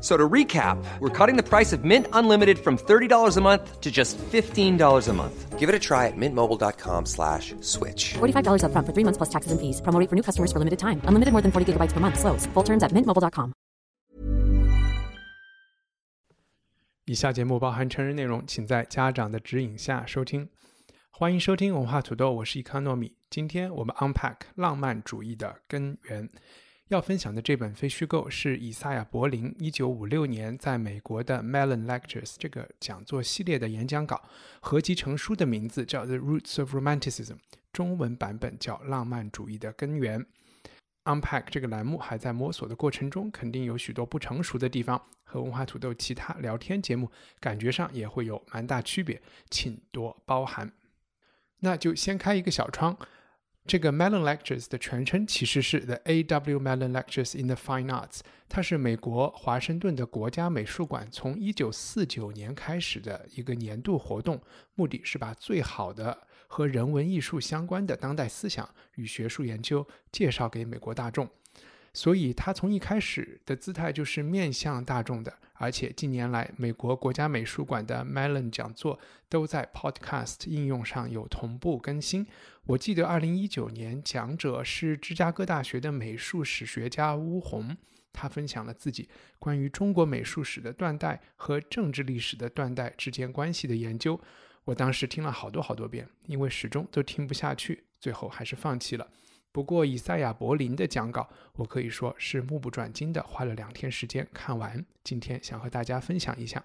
So to recap, we're cutting the price of Mint Unlimited from $30 a month to just $15 a month. Give it a try at mintmobile.com slash switch. $45 upfront for three months plus taxes and fees. Promo rate for new customers for limited time. Unlimited more than 40 gigabytes per month. Slows. Full terms at mintmobile.com. 以下节目包含成人内容，请在家长的指引下收听。欢迎收听文化土豆，我是伊康糯米。今天我们 unpack 浪漫主义的根源。 要分享的这本非虚构是以赛亚·柏林1956年在美国的 Mellon Lectures 这个讲座系列的演讲稿，合集成书的名字叫《The Roots of Romanticism》，中文版本叫《浪漫主义的根源》。Unpack 这个栏目还在摸索的过程中，肯定有许多不成熟的地方，和文化土豆其他聊天节目感觉上也会有蛮大区别，请多包涵。那就先开一个小窗。这个 Mellon Lectures 的全称其实是 The A.W. Mellon Lectures in the Fine Arts，它是美国华盛顿的国家美术馆从1949年开始的一个年度活动，目的是把最好的和人文艺术相关的当代思想与学术研究介绍给美国大众。所以，它从一开始的姿态就是面向大众的。而且近年来，美国国家美术馆的 Mellon 讲座都在 Podcast 应用上有同步更新。我记得2019年讲者是芝加哥大学的美术史学家巫红，他分享了自己关于中国美术史的断代和政治历史的断代之间关系的研究。我当时听了好多好多遍，因为始终都听不下去，最后还是放弃了。不过，以赛亚·柏林的讲稿，我可以说是目不转睛的，花了两天时间看完。今天想和大家分享一下。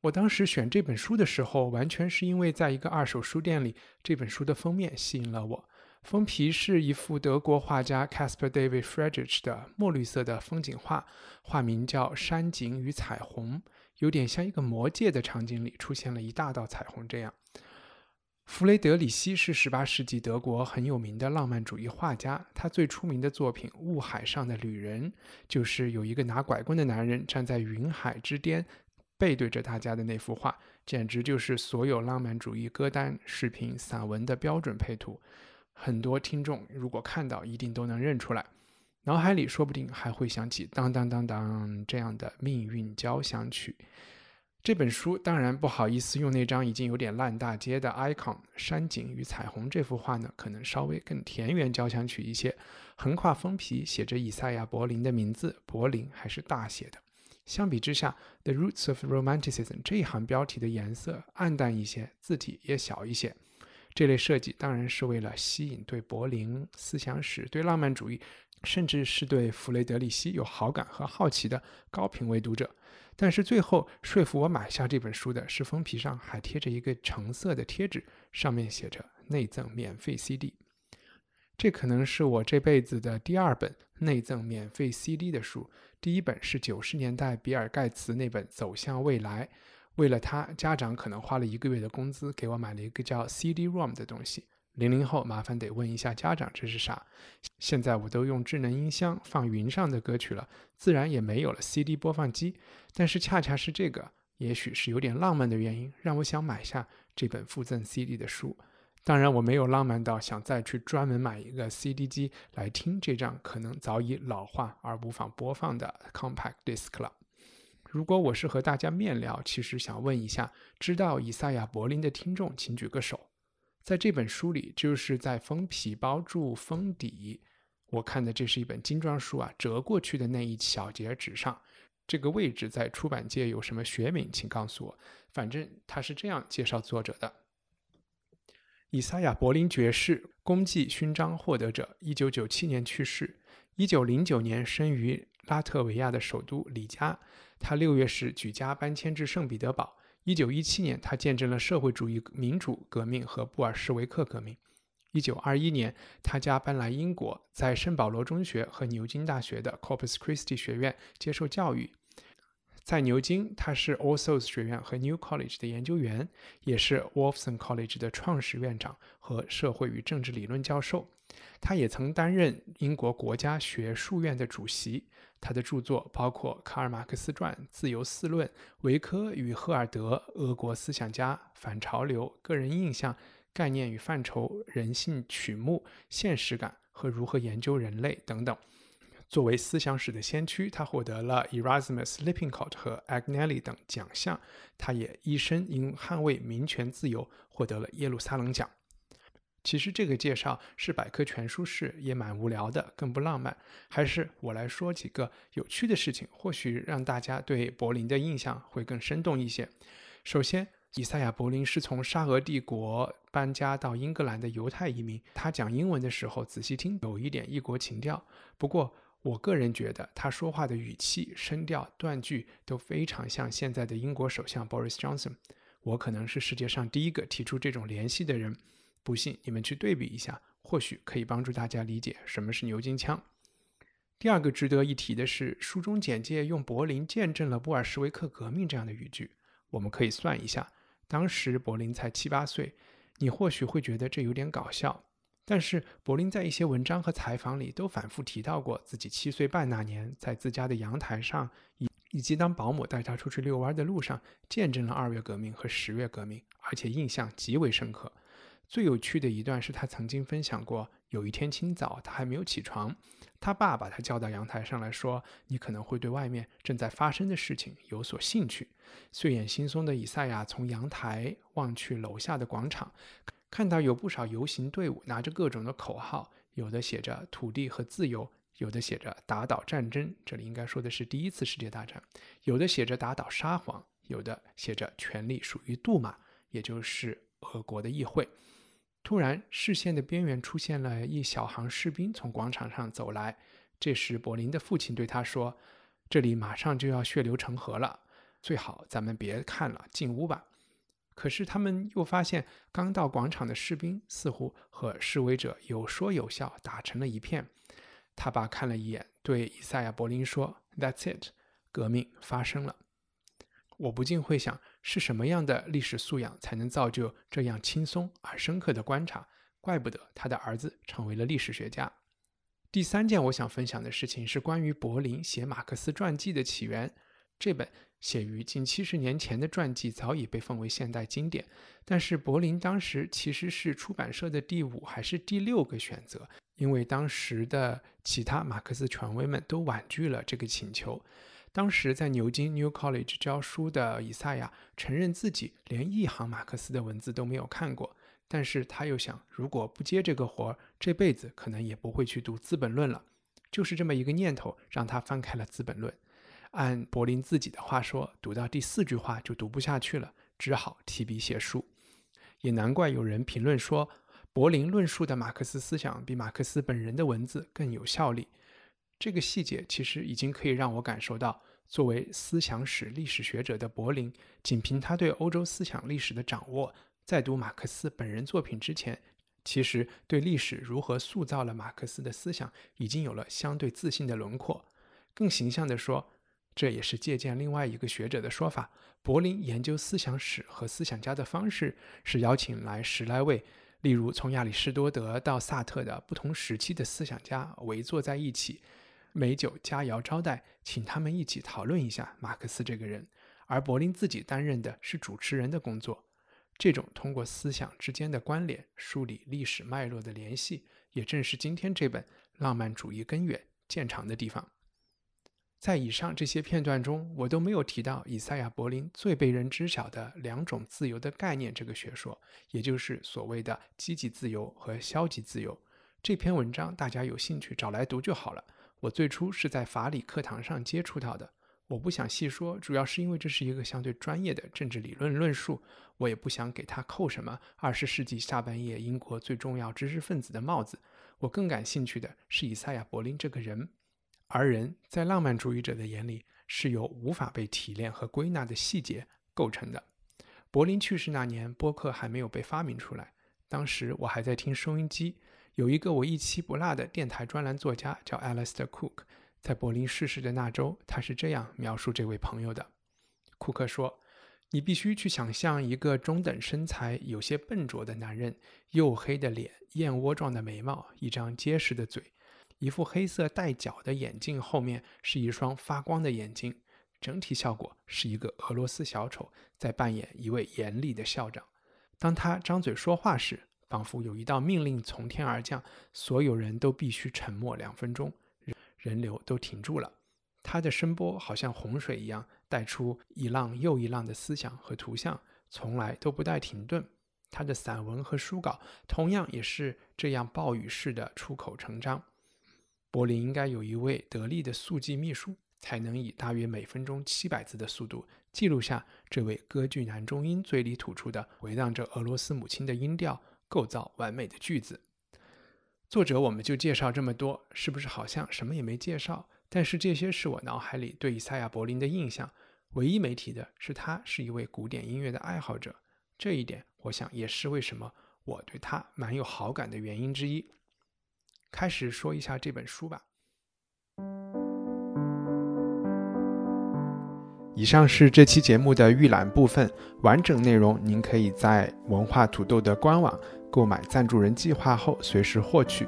我当时选这本书的时候，完全是因为在一个二手书店里，这本书的封面吸引了我。封皮是一幅德国画家 Caspar David Friedrich 的墨绿色的风景画，画名叫《山景与彩虹》，有点像一个魔界的场景里出现了一大道彩虹这样。弗雷德里希是十八世纪德国很有名的浪漫主义画家。他最出名的作品《雾海上的旅人》，就是有一个拿拐棍的男人站在云海之巅，背对着大家的那幅画，简直就是所有浪漫主义歌单、视频、散文的标准配图。很多听众如果看到，一定都能认出来，脑海里说不定还会想起“当当当当”这样的命运交响曲。这本书当然不好意思用那张已经有点烂大街的 icon 山景与彩虹这幅画呢，可能稍微更田园交响曲一些。横跨封皮写着以赛亚·柏林的名字，柏林还是大写的。相比之下，《The Roots of Romanticism》这一行标题的颜色暗淡一些，字体也小一些。这类设计当然是为了吸引对柏林思想史、对浪漫主义，甚至是对弗雷德里希有好感和好奇的高品位读者。但是最后说服我买下这本书的是封皮上还贴着一个橙色的贴纸，上面写着“内赠免费 CD”。这可能是我这辈子的第二本内赠免费 CD 的书。第一本是九十年代比尔盖茨那本《走向未来》，为了他，家长可能花了一个月的工资给我买了一个叫 CD-ROM 的东西。零零后麻烦得问一下家长这是啥？现在我都用智能音箱放云上的歌曲了，自然也没有了 CD 播放机。但是恰恰是这个，也许是有点浪漫的原因，让我想买下这本附赠 CD 的书。当然，我没有浪漫到想再去专门买一个 CD 机来听这张可能早已老化而无法播放的 Compact Disc 了。如果我是和大家面聊，其实想问一下，知道以赛亚·柏林的听众，请举个手。在这本书里，就是在封皮包住封底，我看的这是一本精装书啊，折过去的那一小节纸上，这个位置在出版界有什么学名，请告诉我。反正他是这样介绍作者的：以赛亚·柏林爵士，功绩勋章获得者，一九九七年去世，一九零九年生于拉特维亚的首都里加，他六月时举家搬迁至圣彼得堡。一九一七年，他见证了社会主义民主革命和布尔什维克革命。一九二一年，他家搬来英国，在圣保罗中学和牛津大学的 Corpus Christi 学院接受教育。在牛津，他是 All Souls 学院和 New College 的研究员，也是 Wolfson College 的创始院长和社会与政治理论教授。他也曾担任英国国家学术院的主席。他的著作包括《卡尔马克思传》《自由四论》《维科与赫尔德》《俄国思想家》《反潮流》《个人印象》《概念与范畴》《人性曲目》《现实感》和如何研究人类等等。作为思想史的先驱，他获得了 Erasmus Lippincott 和 Agnelli 等奖项。他也一生因捍卫民权自由获得了耶路撒冷奖。其实这个介绍是百科全书式，也蛮无聊的，更不浪漫。还是我来说几个有趣的事情，或许让大家对柏林的印象会更生动一些。首先，以赛亚·柏林是从沙俄帝国搬家到英格兰的犹太移民。他讲英文的时候，仔细听有一点异国情调。不过，我个人觉得他说话的语气、声调、断句都非常像现在的英国首相 Boris Johnson。我可能是世界上第一个提出这种联系的人。不信，你们去对比一下，或许可以帮助大家理解什么是牛津腔。第二个值得一提的是，书中简介用“柏林见证了布尔什维克革命”这样的语句。我们可以算一下，当时柏林才七八岁，你或许会觉得这有点搞笑。但是柏林在一些文章和采访里都反复提到过自己七岁半那年，在自家的阳台上，以以及当保姆带他出去遛弯的路上，见证了二月革命和十月革命，而且印象极为深刻。最有趣的一段是他曾经分享过，有一天清早，他还没有起床，他爸把他叫到阳台上来说：“你可能会对外面正在发生的事情有所兴趣。”睡眼惺忪的以赛亚从阳台望去楼下的广场，看到有不少游行队伍拿着各种的口号，有的写着“土地和自由”，有的写着“打倒战争”，这里应该说的是第一次世界大战；有的写着“打倒沙皇”，有的写着“权力属于杜马”，也就是俄国的议会。突然，视线的边缘出现了一小行士兵从广场上走来。这时，柏林的父亲对他说：“这里马上就要血流成河了，最好咱们别看了，进屋吧。”可是他们又发现，刚到广场的士兵似乎和示威者有说有笑，打成了一片。他爸看了一眼，对以赛亚·柏林说：“That's it，革命发生了。”我不禁会想，是什么样的历史素养才能造就这样轻松而深刻的观察？怪不得他的儿子成为了历史学家。第三件我想分享的事情是关于柏林写马克思传记的起源。这本写于近七十年前的传记早已被奉为现代经典，但是柏林当时其实是出版社的第五还是第六个选择，因为当时的其他马克思权威们都婉拒了这个请求。当时在牛津 New College 教书的以赛亚承认自己连一行马克思的文字都没有看过，但是他又想，如果不接这个活儿，这辈子可能也不会去读《资本论》了。就是这么一个念头，让他翻开了《资本论》。按柏林自己的话说，读到第四句话就读不下去了，只好提笔写书。也难怪有人评论说，柏林论述的马克思思想比马克思本人的文字更有效力。这个细节其实已经可以让我感受到，作为思想史历史学者的柏林，仅凭他对欧洲思想历史的掌握，在读马克思本人作品之前，其实对历史如何塑造了马克思的思想，已经有了相对自信的轮廓。更形象地说，这也是借鉴另外一个学者的说法：柏林研究思想史和思想家的方式，是邀请来十来位，例如从亚里士多德到萨特的不同时期的思想家围坐在一起。美酒佳肴招待，请他们一起讨论一下马克思这个人，而柏林自己担任的是主持人的工作。这种通过思想之间的关联梳理历史脉络的联系，也正是今天这本浪漫主义根源见长的地方。在以上这些片段中，我都没有提到以赛亚·柏林最被人知晓的两种自由的概念这个学说，也就是所谓的积极自由和消极自由。这篇文章大家有兴趣找来读就好了。我最初是在法理课堂上接触到的，我不想细说，主要是因为这是一个相对专业的政治理论论述，我也不想给他扣什么二十世纪下半叶英国最重要知识分子的帽子。我更感兴趣的是以赛亚·柏林这个人，而人在浪漫主义者的眼里是由无法被提炼和归纳的细节构成的。柏林去世那年，播客还没有被发明出来，当时我还在听收音机。有一个我一期不落的电台专栏作家叫 Alistair Cook，在柏林逝世的那周，他是这样描述这位朋友的：库克说，你必须去想象一个中等身材、有些笨拙的男人，黝黑的脸、燕窝状的眉毛、一张结实的嘴、一副黑色带角的眼镜，后面是一双发光的眼睛，整体效果是一个俄罗斯小丑在扮演一位严厉的校长。当他张嘴说话时，仿佛有一道命令从天而降，所有人都必须沉默两分钟，人人流都停住了。他的声波好像洪水一样，带出一浪又一浪的思想和图像，从来都不带停顿。他的散文和书稿同样也是这样暴雨式的出口成章。柏林应该有一位得力的速记秘书，才能以大约每分钟七百字的速度记录下这位歌剧男中音嘴里吐出的回荡着俄罗斯母亲的音调，构造完美的句子。作者我们就介绍这么多，是不是好像什么也没介绍？但是这些是我脑海里对以赛亚·柏林的印象，唯一没提的是他是一位古典音乐的爱好者，这一点我想也是为什么我对他蛮有好感的原因之一。开始说一下这本书吧。以上是这期节目的预览部分，完整内容您可以在文化土豆的官网购买赞助人计划后随时获取。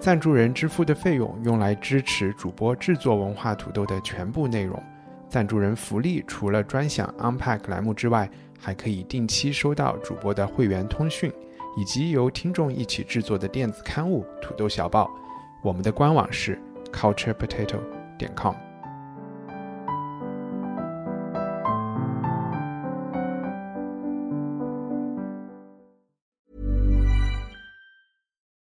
赞助人支付的费用用来支持主播制作文化土豆的全部内容。赞助人福利除了专享 Unpack 栏目之外，还可以定期收到主播的会员通讯，以及由听众一起制作的电子刊物《土豆小报》。我们的官网是 culturepotato 点 com。